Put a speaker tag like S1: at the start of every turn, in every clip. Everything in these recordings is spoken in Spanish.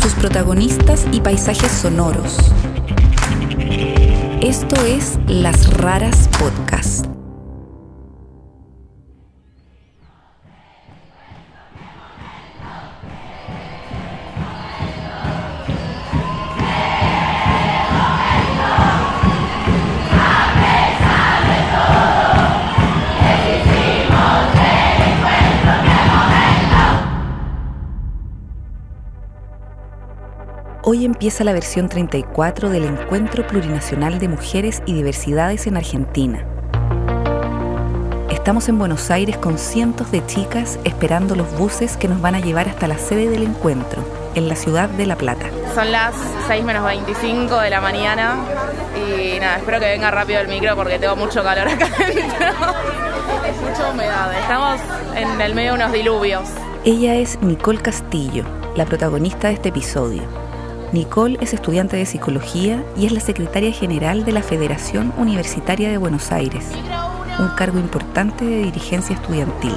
S1: sus protagonistas y paisajes sonoros. Esto es Las Raras Podcast. Empieza la versión 34 del Encuentro Plurinacional de Mujeres y Diversidades en Argentina. Estamos en Buenos Aires con cientos de chicas esperando los buses que nos van a llevar hasta la sede del encuentro, en la ciudad de La Plata.
S2: Son las 6 menos 25 de la mañana y nada, espero que venga rápido el micro porque tengo mucho calor acá adentro. Mucha humedad, estamos en el medio de unos diluvios.
S1: Ella es Nicole Castillo, la protagonista de este episodio. Nicole es estudiante de psicología y es la secretaria general de la Federación Universitaria de Buenos Aires, un cargo importante de dirigencia estudiantil.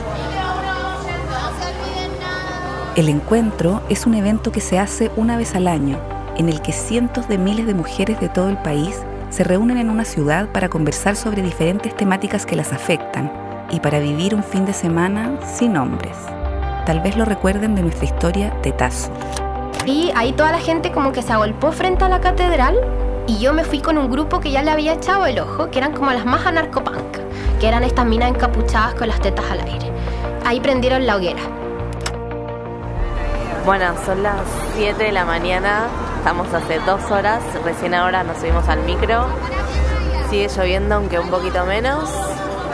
S1: El encuentro es un evento que se hace una vez al año, en el que cientos de miles de mujeres de todo el país se reúnen en una ciudad para conversar sobre diferentes temáticas que las afectan y para vivir un fin de semana sin hombres. Tal vez lo recuerden de nuestra historia Tetazo.
S3: Y ahí toda la gente como que se agolpó frente a la catedral y yo me fui con un grupo que ya le había echado el ojo, que eran como las más anarcopunk, que eran estas minas encapuchadas con las tetas al aire. Ahí prendieron la hoguera.
S4: Bueno, son las 7 de la mañana, estamos hace dos horas, recién ahora nos subimos al micro. Sigue lloviendo, aunque un poquito menos.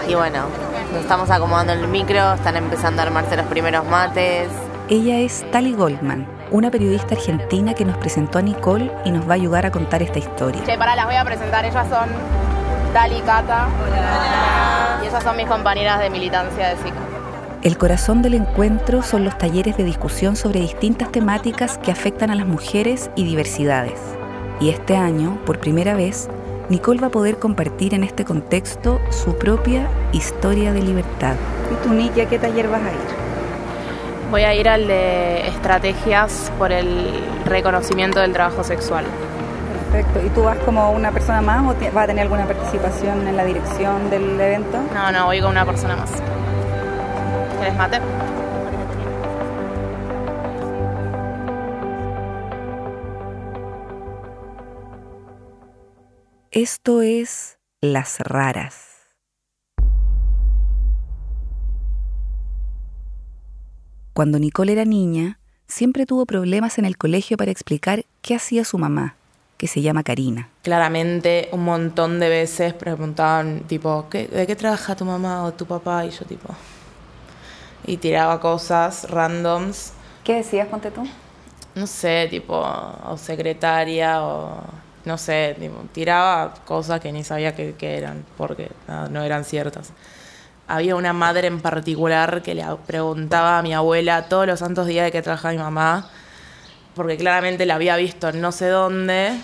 S4: Y bueno, nos estamos acomodando en el micro, están empezando a armarse los primeros mates.
S1: Ella es Tali Goldman, una periodista argentina que nos presentó a Nicole y nos va a ayudar a contar esta historia.
S2: Che, para las voy a presentar, ellas son Dali y Cata. Y ellas son mis compañeras de militancia de SICA.
S1: El corazón del encuentro son los talleres de discusión sobre distintas temáticas que afectan a las mujeres y diversidades. Y este año, por primera vez, Nicole va a poder compartir en este contexto su propia historia de libertad.
S5: ¿Y tú, Nicky, a qué taller vas a ir?
S2: Voy a ir al de estrategias por el reconocimiento del trabajo sexual.
S5: Perfecto. ¿Y tú vas como una persona más o vas a tener alguna participación en la dirección del evento?
S2: No, no, voy con una persona más. ¿Quieres mate?
S1: Esto es Las Raras. Cuando Nicole era niña, siempre tuvo problemas en el colegio para explicar qué hacía su mamá, que se llama Karina.
S2: Claramente un montón de veces preguntaban tipo, ¿de qué trabaja tu mamá o tu papá? Y yo tipo... Y tiraba cosas randoms.
S5: ¿Qué decías, ponte tú?
S2: No sé, tipo, o secretaria o... No sé, tiraba cosas que ni sabía qué eran, porque no eran ciertas había una madre en particular que le preguntaba a mi abuela todos los santos días de que trabajaba mi mamá, porque claramente la había visto no sé dónde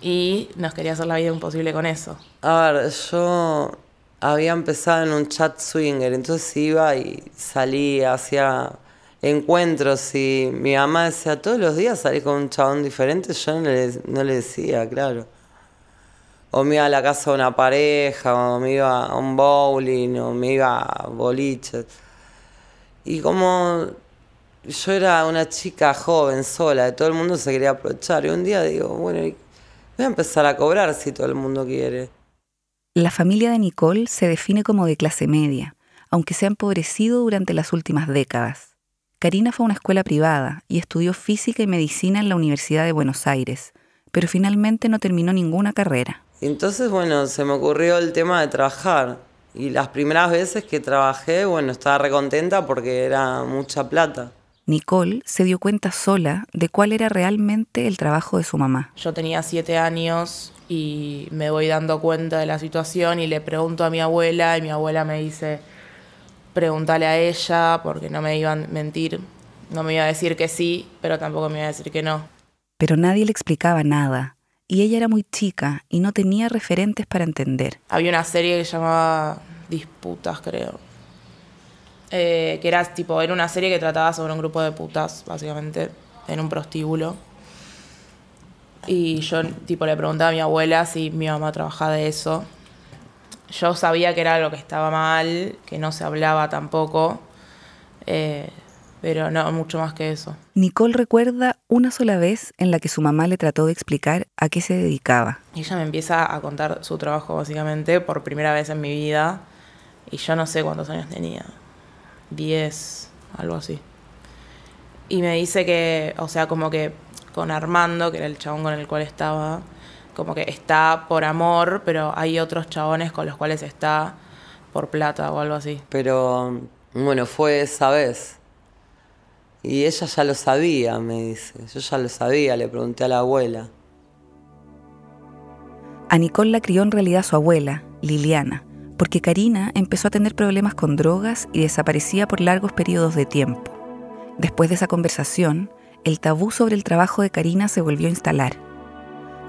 S2: y nos quería hacer la vida imposible con eso.
S6: A ver, yo había empezado en un chat swinger, entonces iba y salía, hacía encuentros y mi mamá decía, todos los días salí con un chabón diferente, yo no no le decía, claro o me iba a la casa de una pareja, o me iba a un bowling, o me iba a boliches. Y como yo era una chica joven, sola, todo el mundo se quería aprovechar. Y un día digo, bueno, voy a empezar a cobrar si todo el mundo quiere.
S1: La familia de Nicole se define como de clase media, aunque se ha empobrecido durante las últimas décadas. Karina fue a una escuela privada y estudió física y medicina en la Universidad de Buenos Aires, pero finalmente no terminó ninguna carrera.
S6: Entonces, bueno, se me ocurrió el tema de trabajar. Y las primeras veces que trabajé, bueno, estaba recontenta porque era mucha plata.
S1: Nicole se dio cuenta sola de cuál era realmente el trabajo de su mamá.
S2: Yo tenía siete años y me voy dando cuenta de la situación y le pregunto a mi abuela y mi abuela me dice, pregúntale a ella porque no me iban a mentir. No me iba a decir que sí, pero tampoco me iba a decir que no.
S1: Pero nadie le explicaba nada y ella era muy chica y no tenía referentes para entender.
S2: Había una serie que llamaba Disputas, creo. Eh, que era tipo, era una serie que trataba sobre un grupo de putas, básicamente. en un prostíbulo. Y yo tipo le preguntaba a mi abuela si mi mamá trabajaba de eso. Yo sabía que era algo que estaba mal, que no se hablaba tampoco, eh, pero no mucho más que eso.
S1: Nicole recuerda una sola vez en la que su mamá le trató de explicar a qué se dedicaba.
S2: Ella me empieza a contar su trabajo básicamente por primera vez en mi vida. Y yo no sé cuántos años tenía. 10, algo así. Y me dice que, o sea, como que con Armando, que era el chabón con el cual estaba, como que está por amor, pero hay otros chabones con los cuales está por plata o algo así.
S6: Pero bueno, fue esa vez. Y ella ya lo sabía, me dice. Yo ya lo sabía, le pregunté a la abuela.
S1: A Nicole la crió en realidad su abuela, Liliana, porque Karina empezó a tener problemas con drogas y desaparecía por largos periodos de tiempo. Después de esa conversación, el tabú sobre el trabajo de Karina se volvió a instalar.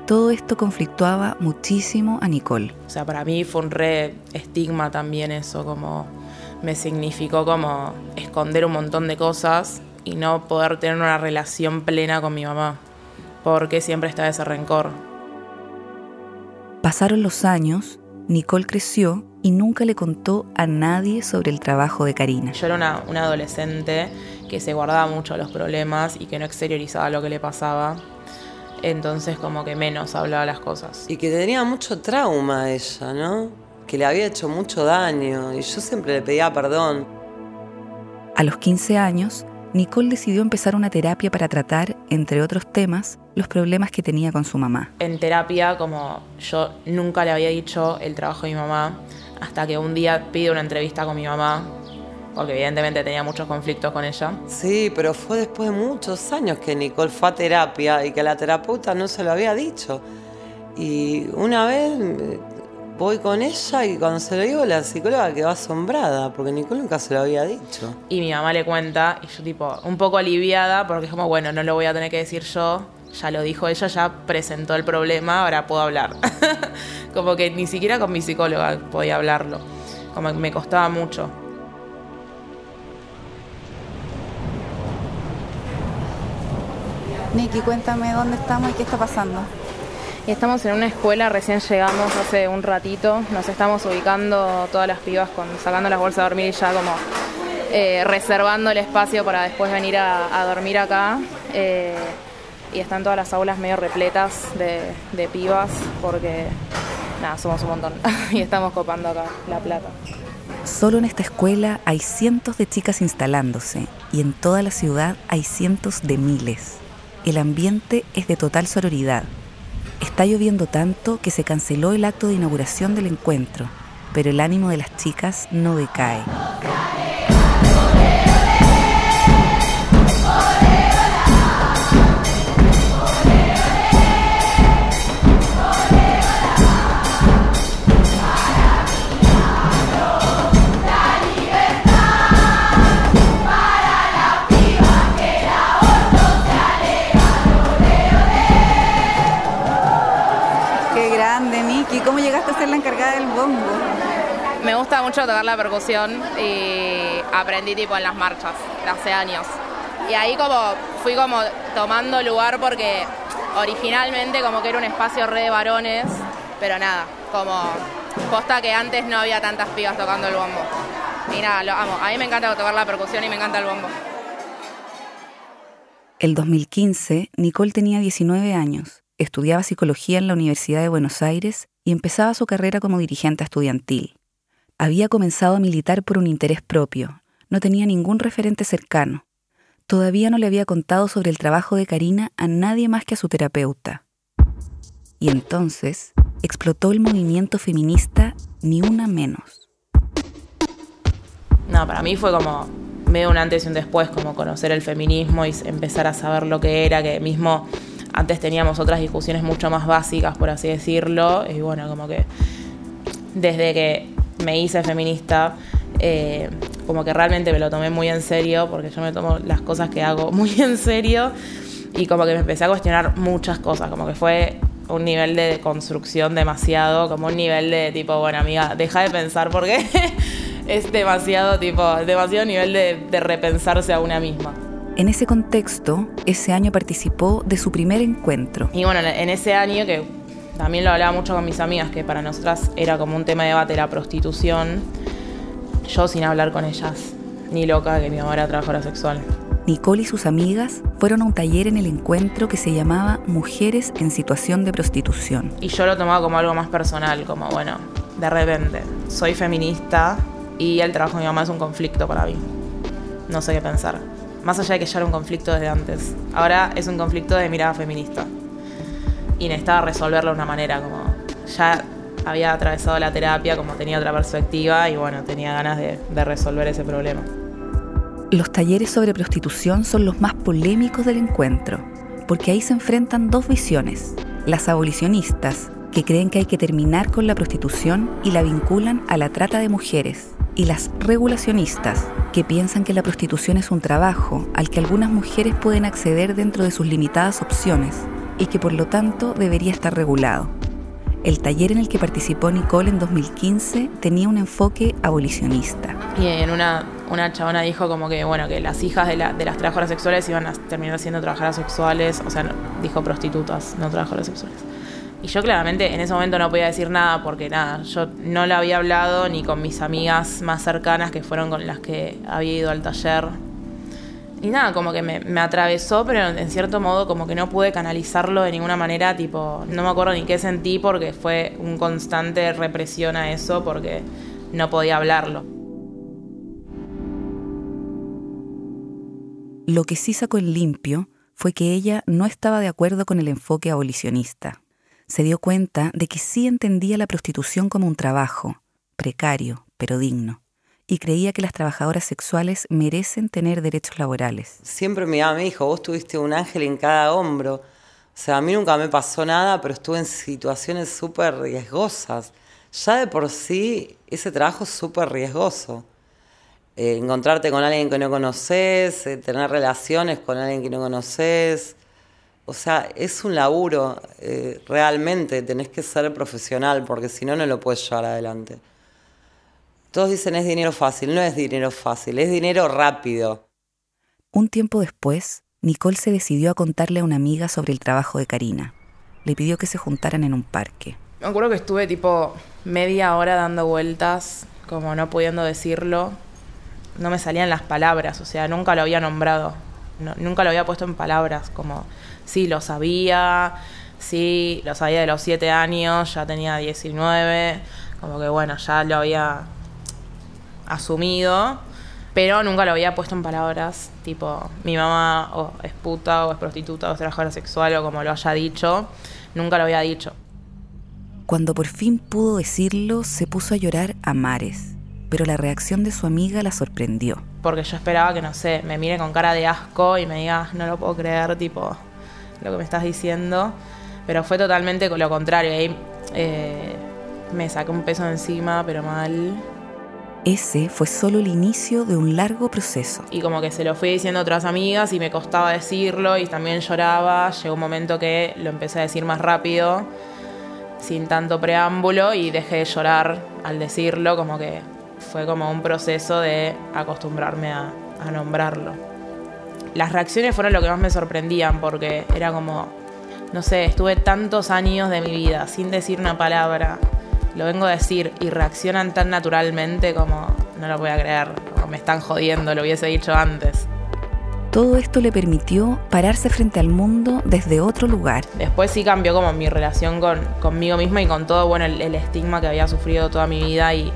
S1: Todo esto conflictuaba muchísimo a Nicole.
S2: O sea, para mí fue un re estigma también eso, como me significó como esconder un montón de cosas y no poder tener una relación plena con mi mamá, porque siempre estaba ese rencor.
S1: Pasaron los años, Nicole creció y nunca le contó a nadie sobre el trabajo de Karina.
S2: Yo era una, una adolescente que se guardaba mucho los problemas y que no exteriorizaba lo que le pasaba. Entonces como que menos hablaba las cosas.
S6: Y que tenía mucho trauma ella, ¿no? Que le había hecho mucho daño y yo siempre le pedía perdón.
S1: A los 15 años, Nicole decidió empezar una terapia para tratar, entre otros temas, los problemas que tenía con su mamá.
S2: En terapia, como yo nunca le había dicho el trabajo de mi mamá, hasta que un día pide una entrevista con mi mamá porque evidentemente tenía muchos conflictos con ella.
S6: Sí, pero fue después de muchos años que Nicole fue a terapia y que la terapeuta no se lo había dicho. Y una vez voy con ella y cuando se lo digo la psicóloga quedó asombrada porque Nicole nunca se lo había dicho.
S2: Y mi mamá le cuenta y yo tipo un poco aliviada porque es como, bueno, no lo voy a tener que decir yo, ya lo dijo ella, ya presentó el problema, ahora puedo hablar. como que ni siquiera con mi psicóloga podía hablarlo, como que me costaba mucho.
S5: Nikki, cuéntame dónde estamos y qué está pasando.
S2: Estamos en una escuela, recién llegamos hace un ratito, nos estamos ubicando todas las pibas con, sacando las bolsas a dormir y ya como eh, reservando el espacio para después venir a, a dormir acá. Eh, y están todas las aulas medio repletas de, de pibas porque nada, somos un montón y estamos copando acá la plata.
S1: Solo en esta escuela hay cientos de chicas instalándose y en toda la ciudad hay cientos de miles. El ambiente es de total sororidad. Está lloviendo tanto que se canceló el acto de inauguración del encuentro, pero el ánimo de las chicas no decae.
S2: Mucho tocar la percusión y aprendí tipo en las marchas hace años. Y ahí como fui como tomando lugar porque originalmente como que era un espacio re de varones, pero nada, como posta que antes no había tantas pibas tocando el bombo. Y nada, lo amo. A mí me encanta tocar la percusión y me encanta el bombo.
S1: El 2015, Nicole tenía 19 años, estudiaba psicología en la Universidad de Buenos Aires y empezaba su carrera como dirigente estudiantil. Había comenzado a militar por un interés propio, no tenía ningún referente cercano. Todavía no le había contado sobre el trabajo de Karina a nadie más que a su terapeuta. Y entonces explotó el movimiento feminista Ni Una Menos.
S2: No, para mí fue como medio un antes y un después, como conocer el feminismo y empezar a saber lo que era, que mismo antes teníamos otras discusiones mucho más básicas, por así decirlo, y bueno, como que desde que me hice feminista, eh, como que realmente me lo tomé muy en serio, porque yo me tomo las cosas que hago muy en serio, y como que me empecé a cuestionar muchas cosas, como que fue un nivel de construcción demasiado, como un nivel de tipo, bueno amiga, deja de pensar porque es demasiado tipo, demasiado nivel de, de repensarse a una misma.
S1: En ese contexto, ese año participó de su primer encuentro.
S2: Y bueno, en ese año, que también lo hablaba mucho con mis amigas, que para nosotras era como un tema de debate la prostitución, yo sin hablar con ellas, ni loca que mi mamá era trabajadora sexual.
S1: Nicole y sus amigas fueron a un taller en el encuentro que se llamaba Mujeres en situación de prostitución.
S2: Y yo lo tomaba como algo más personal, como bueno, de repente, soy feminista y el trabajo de mi mamá es un conflicto para mí. No sé qué pensar. Más allá de que ya era un conflicto desde antes. Ahora es un conflicto de mirada feminista. Y necesitaba resolverlo de una manera como ya había atravesado la terapia, como tenía otra perspectiva y bueno, tenía ganas de, de resolver ese problema.
S1: Los talleres sobre prostitución son los más polémicos del encuentro, porque ahí se enfrentan dos visiones. Las abolicionistas, que creen que hay que terminar con la prostitución y la vinculan a la trata de mujeres, y las regulacionistas, que piensan que la prostitución es un trabajo al que algunas mujeres pueden acceder dentro de sus limitadas opciones y que por lo tanto debería estar regulado. El taller en el que participó Nicole en 2015 tenía un enfoque abolicionista.
S2: Y en una, una chabona dijo como que, bueno, que las hijas de, las trabajadoras sexuales iban a terminar siendo trabajadoras sexuales, o sea, dijo prostitutas, no trabajadoras sexuales. Y yo claramente en ese momento no podía decir nada porque nada, yo no lo había hablado ni con mis amigas más cercanas que fueron con las que había ido al taller y nada, como que me, atravesó, pero en cierto modo como que no pude canalizarlo de ninguna manera, tipo, no me acuerdo ni qué sentí porque fue un constante represión a eso porque no podía hablarlo.
S1: Lo que sí sacó en limpio fue que ella no estaba de acuerdo con el enfoque abolicionista. Se dio cuenta de que sí entendía la prostitución como un trabajo, precario, pero digno y creía que las trabajadoras sexuales merecen tener derechos laborales.
S6: Siempre mi mamá me dijo, vos tuviste un ángel en cada hombro. O sea, a mí nunca me pasó nada, pero estuve en situaciones súper riesgosas. Ya de por sí, ese trabajo es súper riesgoso. Eh, encontrarte con alguien que no conoces, eh, tener relaciones con alguien que no conoces. O sea, es un laburo, eh, realmente tenés que ser profesional, porque si no, no lo puedes llevar adelante. Todos dicen es dinero fácil, no es dinero fácil, es dinero rápido.
S1: Un tiempo después, Nicole se decidió a contarle a una amiga sobre el trabajo de Karina. Le pidió que se juntaran en un parque.
S2: Me acuerdo que estuve tipo media hora dando vueltas, como no pudiendo decirlo. No me salían las palabras, o sea, nunca lo había nombrado. nunca lo había puesto en palabras, como sí, lo sabía, sí, lo sabía de los siete años, ya tenía 19, como que bueno, ya lo había asumido, pero nunca lo había puesto en palabras, tipo, mi mamá o es puta o es prostituta o es trabajadora sexual o como lo haya dicho, nunca lo había dicho.
S1: Cuando por fin pudo decirlo, se puso a llorar a mares, pero la reacción de su amiga la sorprendió.
S2: Porque yo esperaba que, no sé, me mire con cara de asco y me diga, no lo puedo creer, tipo, lo que me estás diciendo, pero fue totalmente lo contrario, ahí eh, me sacó un peso encima, pero mal,
S1: ese fue solo el inicio de un largo proceso.
S2: Y como que se lo fui diciendo a otras amigas y me costaba decirlo y también lloraba. Llegó un momento que lo empecé a decir más rápido, sin tanto preámbulo y dejé de llorar al decirlo, como que fue como un proceso de acostumbrarme a, a nombrarlo. Las reacciones fueron lo que más me sorprendían porque era como, no sé, estuve tantos años de mi vida sin decir una palabra, lo vengo a decir y reaccionan tan naturalmente como no lo voy a creer, como me están jodiendo, lo hubiese dicho antes.
S1: Todo esto le permitió pararse frente al mundo desde otro lugar.
S2: Después sí cambió como mi relación con, conmigo misma y con todo bueno, el, estigma que había sufrido toda mi vida y,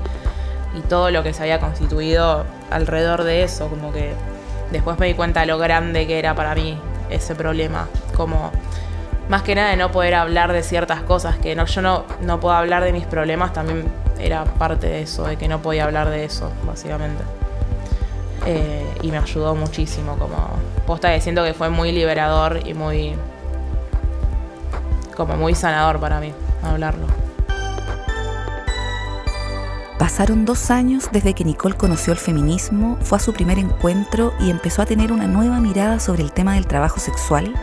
S2: y todo lo que se había constituido alrededor de eso. Como que después me di cuenta de lo grande que era para mí ese problema. Como más que nada de no poder hablar de ciertas cosas, que no, yo no, no puedo hablar de mis problemas, también era parte de eso, de que no podía hablar de eso, básicamente. Eh, y me ayudó muchísimo, como posta siento que fue muy liberador y muy, como muy sanador para mí hablarlo.
S1: Pasaron dos años desde que Nicole conoció el feminismo, fue a su primer encuentro y empezó a tener una nueva mirada sobre el tema del trabajo sexual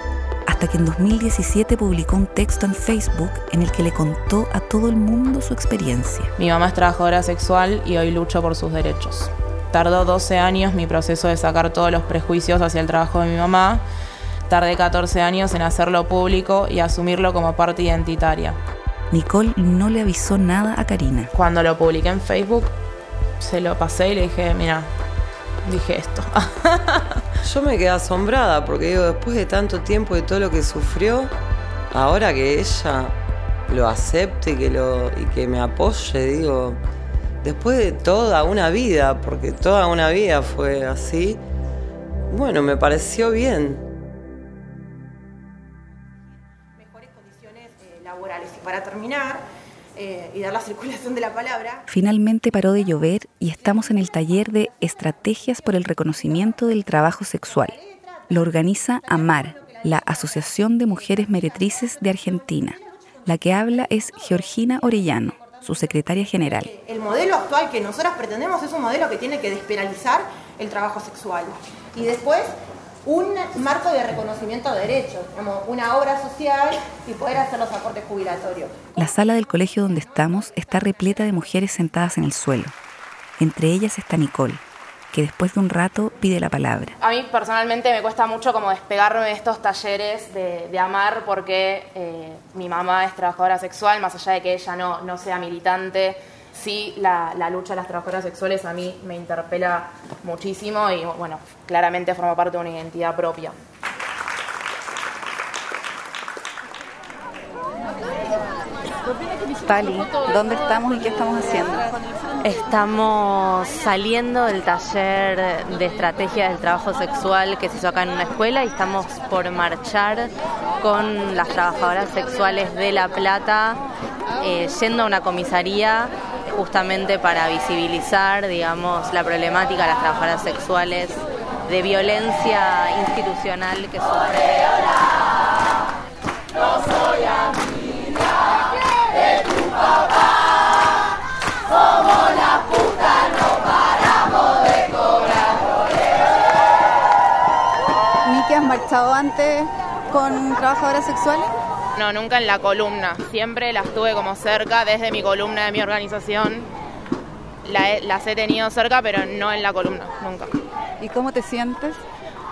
S1: hasta que en 2017 publicó un texto en Facebook en el que le contó a todo el mundo su experiencia.
S2: Mi mamá es trabajadora sexual y hoy lucho por sus derechos. tardó 12 años mi proceso de sacar todos los prejuicios hacia el trabajo de mi mamá. Tardé 14 años en hacerlo público y asumirlo como parte identitaria.
S1: Nicole no le avisó nada a Karina.
S2: Cuando lo publiqué en Facebook, se lo pasé y le dije, mira, dije esto.
S6: Yo me quedé asombrada porque digo, después de tanto tiempo y todo lo que sufrió, ahora que ella lo acepte y que, lo, y que me apoye, digo, después de toda una vida, porque toda una vida fue así, bueno, me pareció bien.
S7: Mejores condiciones eh, laborales. Y para terminar, eh, y dar la circulación de la palabra.
S1: Finalmente paró de llover y estamos en el taller de Estrategias por el Reconocimiento del Trabajo Sexual. Lo organiza AMAR, la Asociación de Mujeres Meretrices de Argentina. La que habla es Georgina Orellano, su secretaria general.
S7: El modelo actual que nosotras pretendemos es un modelo que tiene que despenalizar el trabajo sexual. Y después un marco de reconocimiento de derechos, como una obra social y poder hacer los aportes jubilatorios.
S1: La sala del colegio donde estamos está repleta de mujeres sentadas en el suelo. Entre ellas está Nicole, que después de un rato pide la palabra.
S8: A mí personalmente me cuesta mucho como despegarme de estos talleres de, amar porque eh, mi mamá es trabajadora sexual, más allá de que ella no, no sea militante sí la, lucha de las trabajadoras sexuales a mí me interpela muchísimo y bueno, claramente forma parte de una identidad propia.
S5: Tali, ¿dónde estamos y qué estamos haciendo?
S4: Estamos saliendo del taller de estrategia del trabajo sexual que se hizo acá en una escuela y estamos por marchar con las trabajadoras sexuales de La Plata, eh, yendo a una comisaría justamente para visibilizar, digamos, la problemática de las trabajadoras sexuales, de violencia institucional que sufren. No soy amiga de tu papá, somos la puta, no paramos de cobrar.
S5: ¿Ni que has marchado antes con trabajadoras sexuales?
S8: No, nunca en la columna. Siempre las tuve como cerca desde mi columna de mi organización. las he tenido cerca, pero no en la columna, nunca.
S5: ¿Y cómo te sientes?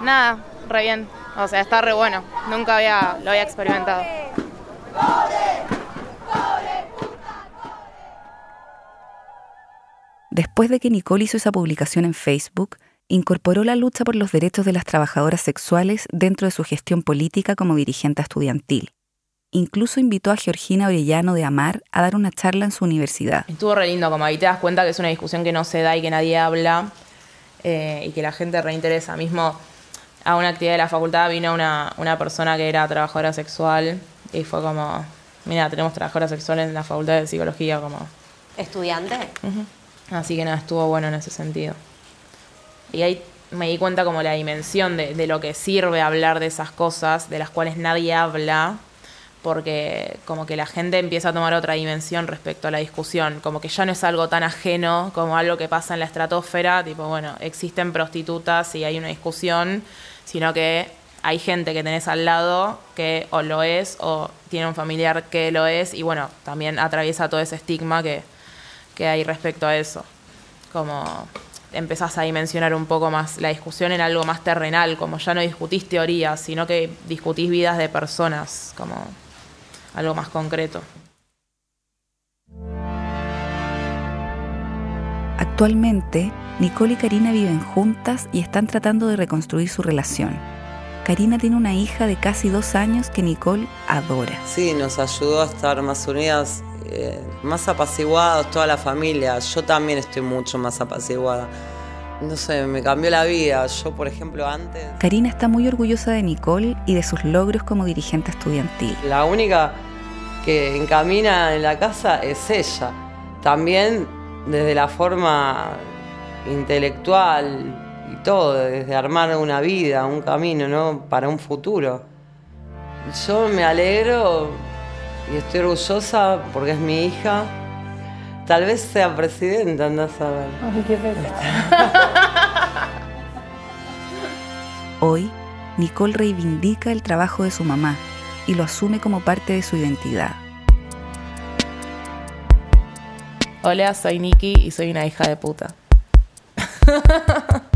S8: Nada, re bien. O sea, está re bueno. Nunca había, lo había experimentado.
S1: Después de que Nicole hizo esa publicación en Facebook, incorporó la lucha por los derechos de las trabajadoras sexuales dentro de su gestión política como dirigente estudiantil. Incluso invitó a Georgina Orellano de Amar a dar una charla en su universidad.
S2: Estuvo re lindo, como ahí te das cuenta que es una discusión que no se da y que nadie habla eh, y que la gente reinteresa. Mismo a una actividad de la facultad vino una, una persona que era trabajadora sexual y fue como, mira, tenemos trabajadoras sexuales en la facultad de psicología como...
S3: ¿Estudiante?
S2: Así que nada, estuvo bueno en ese sentido. Y ahí me di cuenta como la dimensión de, lo que sirve hablar de esas cosas, de las cuales nadie habla porque como que la gente empieza a tomar otra dimensión respecto a la discusión, como que ya no es algo tan ajeno como algo que pasa en la estratosfera, tipo, bueno, existen prostitutas y hay una discusión, sino que hay gente que tenés al lado que o lo es o tiene un familiar que lo es y bueno, también atraviesa todo ese estigma que, que hay respecto a eso. Como empezás a dimensionar un poco más la discusión en algo más terrenal, como ya no discutís teorías, sino que discutís vidas de personas, como algo más concreto.
S1: Actualmente, Nicole y Karina viven juntas y están tratando de reconstruir su relación. Karina tiene una hija de casi dos años que Nicole adora.
S6: Sí, nos ayudó a estar más unidas, eh, más apaciguados, toda la familia. Yo también estoy mucho más apaciguada. No sé, me cambió la vida. Yo, por ejemplo, antes...
S1: Karina está muy orgullosa de Nicole y de sus logros como dirigente estudiantil.
S6: La única que encamina en la casa es ella. También desde la forma intelectual y todo, desde armar una vida, un camino, ¿no? Para un futuro. Yo me alegro y estoy orgullosa porque es mi hija. Tal vez sea presidenta, andás a ver.
S5: Ay, qué
S1: Hoy, Nicole reivindica el trabajo de su mamá y lo asume como parte de su identidad.
S2: Hola, soy Nikki y soy una hija de puta.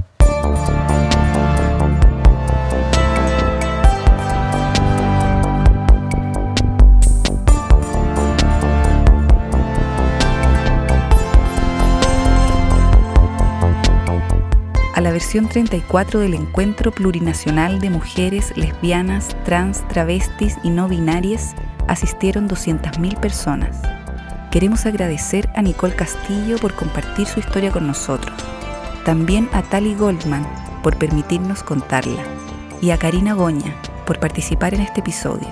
S1: a la versión 34 del Encuentro Plurinacional de Mujeres Lesbianas, Trans, Travestis y No Binarias asistieron 200.000 personas. Queremos agradecer a Nicole Castillo por compartir su historia con nosotros, también a Tali Goldman por permitirnos contarla y a Karina Goña por participar en este episodio.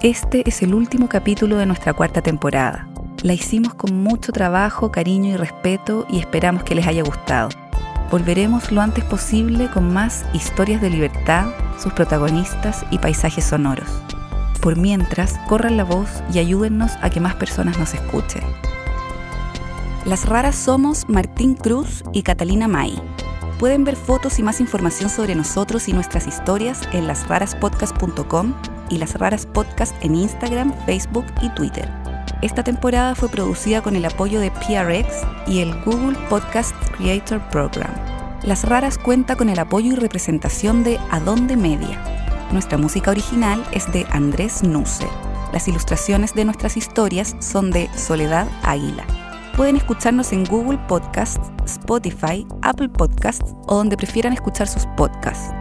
S1: Este es el último capítulo de nuestra cuarta temporada. La hicimos con mucho trabajo, cariño y respeto y esperamos que les haya gustado. Volveremos lo antes posible con más historias de libertad, sus protagonistas y paisajes sonoros. Por mientras, corran la voz y ayúdennos a que más personas nos escuchen. Las raras somos Martín Cruz y Catalina May. Pueden ver fotos y más información sobre nosotros y nuestras historias en lasraraspodcast.com y Las Raras Podcast en Instagram, Facebook y Twitter. Esta temporada fue producida con el apoyo de PRX y el Google Podcast Creator Program. Las Raras cuenta con el apoyo y representación de Adonde Media. Nuestra música original es de Andrés Nusser. Las ilustraciones de nuestras historias son de Soledad Águila. Pueden escucharnos en Google Podcasts, Spotify, Apple Podcasts o donde prefieran escuchar sus podcasts.